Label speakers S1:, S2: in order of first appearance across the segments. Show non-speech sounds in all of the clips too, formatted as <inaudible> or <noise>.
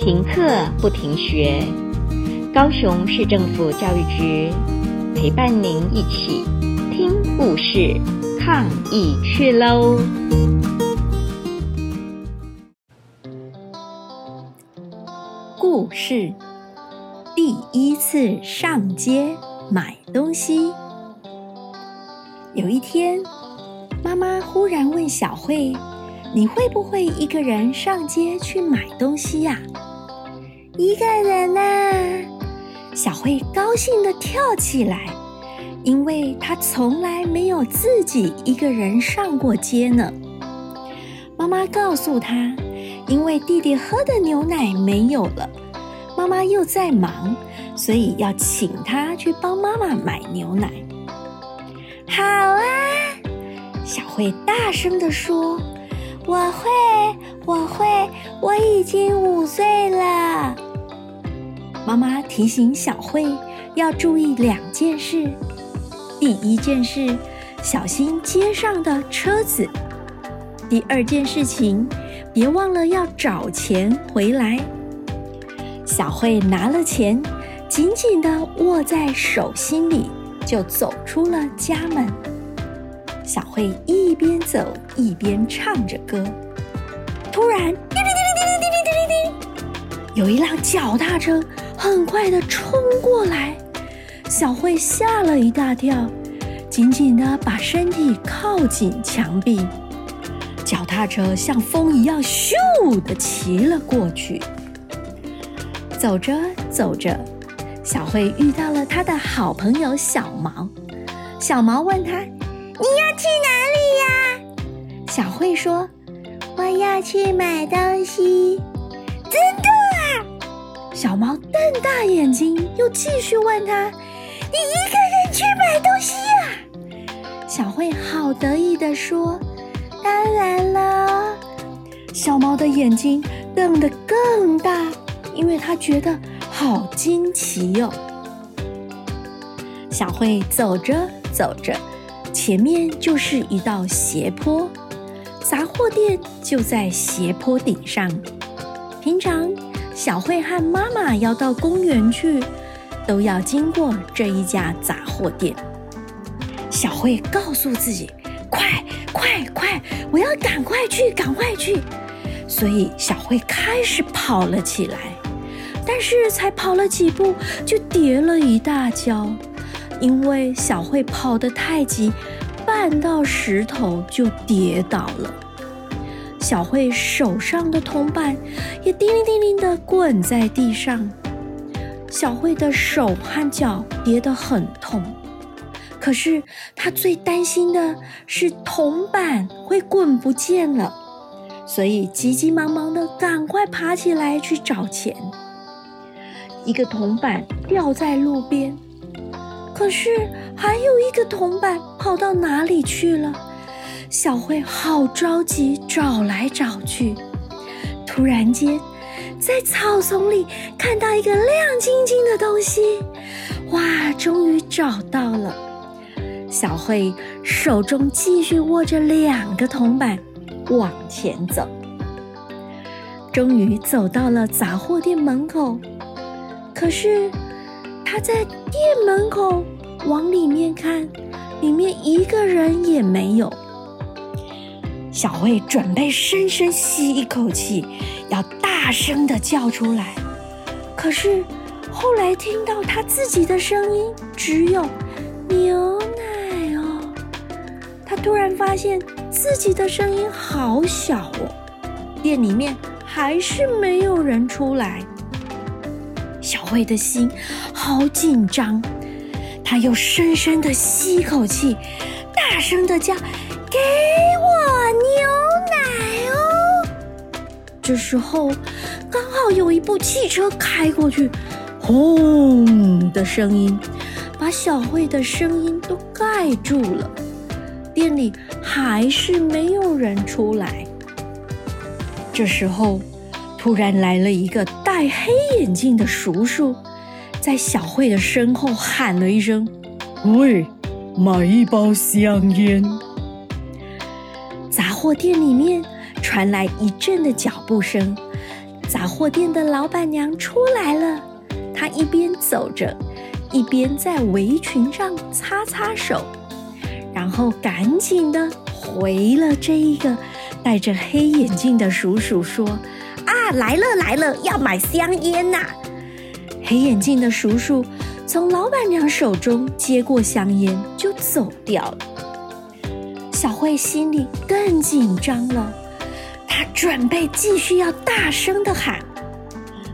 S1: 停课不停学，高雄市政府教育局陪伴您一起听故事、抗疫去喽！
S2: 故事第一次上街买东西。有一天，妈妈忽然问小慧：“你会不会一个人上街去买东西呀？”一个人呐？小慧高兴地跳起来，因为她从来没有自己一个人上过街呢。妈妈告诉她，因为弟弟喝的牛奶没有了，妈妈又在忙，所以要请他去帮妈妈买牛奶。好啊，小慧大声地说：“我会，我会，我已经五岁。”妈妈提醒小慧要注意两件事：第一件事，小心街上的车子；第二件事情，别忘了要找钱回来。小慧拿了钱，紧紧地握在手心里，就走出了家门。小慧一边走一边唱着歌，突然，叮铃叮铃叮铃叮叮叮，有一辆脚踏车。很快地冲过来，小慧吓了一大跳，紧紧地把身体靠紧墙壁。脚踏车像风一样咻地骑了过去。走着走着，小慧遇到了她的好朋友小毛。小毛问她：“你要去哪里呀？”小慧说：“我要去买东西。”真的。小毛瞪大眼睛，又继续问他：“你一个人去买东西呀？”小慧好得意地说：“当然了。”小毛的眼睛瞪得更大，因为他觉得好惊奇哟。小慧走着走着，前面就是一道斜坡，杂货店就在斜坡顶上。平常，小慧和妈妈要到公园去，都要经过这一家杂货店。小慧告诉自己：“快快快，我要赶快去，赶快去！”所以小慧开始跑了起来。但是才跑了几步，就跌了一大跤，因为小慧跑得太急，绊到石头就跌倒了。小慧手上的铜板也叮铃叮铃地滚在地上，小慧的手和脚跌得很痛。可是她最担心的是铜板会滚不见了，所以急急忙忙地赶快爬起来去找钱。一个铜板掉在路边，可是还有一个铜板跑到哪里去了？小慧好着急，找来找去。突然间，在草丛里看到一个亮晶晶的东西，哇！终于找到了。小慧手中继续握着两个铜板，往前走。终于走到了杂货店门口，可是她在店门口往里面看，里面一个人也没有。小慧准备深深吸一口气，要大声的叫出来。可是后来听到她自己的声音，只有牛奶哦。她突然发现自己的声音好小哦，店里面还是没有人出来。小慧的心好紧张，她又深深的吸一口气，大声的叫。给我牛奶哦！这时候刚好有一部汽车开过去，轰的声音把小慧的声音都盖住了。店里还是没有人出来。这时候突然来了一个戴黑眼镜的叔叔，在小慧的身后喊了一声：“喂，买一包香烟。”杂货店里面传来一阵的脚步声，杂货店的老板娘出来了，她一边走着，一边在围裙上擦擦手，然后赶紧的回了这一个戴着黑眼镜的叔叔说：“啊，来了来了，要买香烟呐！” <laughs> 黑眼镜的叔叔从老板娘手中接过香烟就走掉了。小慧心里更紧张了，她准备继续要大声的喊，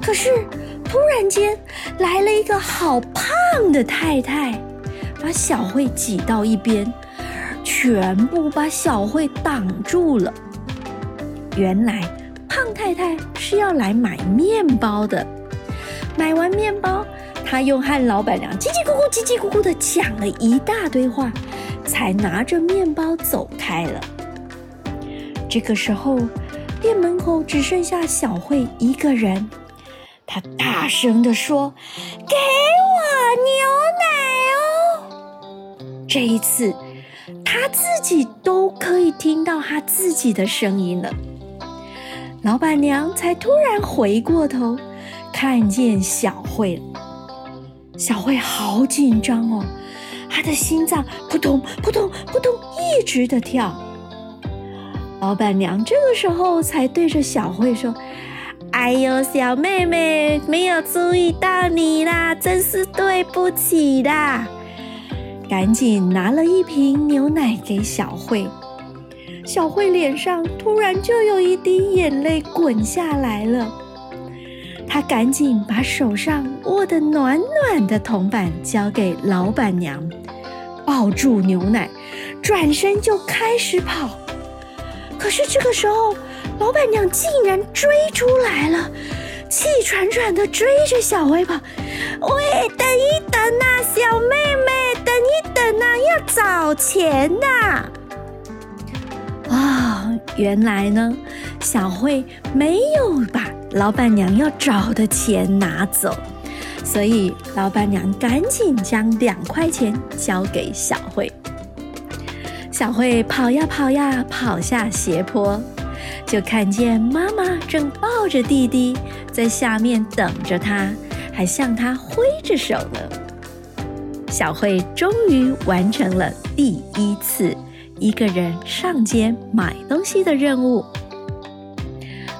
S2: 可是突然间来了一个好胖的太太，把小慧挤到一边，全部把小慧挡住了。原来胖太太是要来买面包的，买完面包，他又和老板娘叽叽咕咕、叽叽咕咕的讲了一大堆话。才拿着面包走开了。这个时候，店门口只剩下小慧一个人。她大声地说：“给我牛奶哦！”这一次，她自己都可以听到她自己的声音了。老板娘才突然回过头，看见小慧了。小慧好紧张哦。她的心脏扑通扑通扑通一直的跳。老板娘这个时候才对着小慧说：“哎呦，小妹妹，没有注意到你啦，真是对不起啦！”赶紧拿了一瓶牛奶给小慧。小慧脸上突然就有一滴眼泪滚下来了。他赶紧把手上握得暖暖的铜板交给老板娘。抱住牛奶，转身就开始跑。可是这个时候，老板娘竟然追出来了，气喘喘地追着小慧跑。喂，等一等呐，小妹妹，等一等呐，要找钱呐！啊，原来呢，小慧没有把老板娘要找的钱拿走。所以，老板娘赶紧将两块钱交给小慧。小慧跑呀跑呀，跑下斜坡，就看见妈妈正抱着弟弟在下面等着她，还向她挥着手呢。小慧终于完成了第一次一个人上街买东西的任务。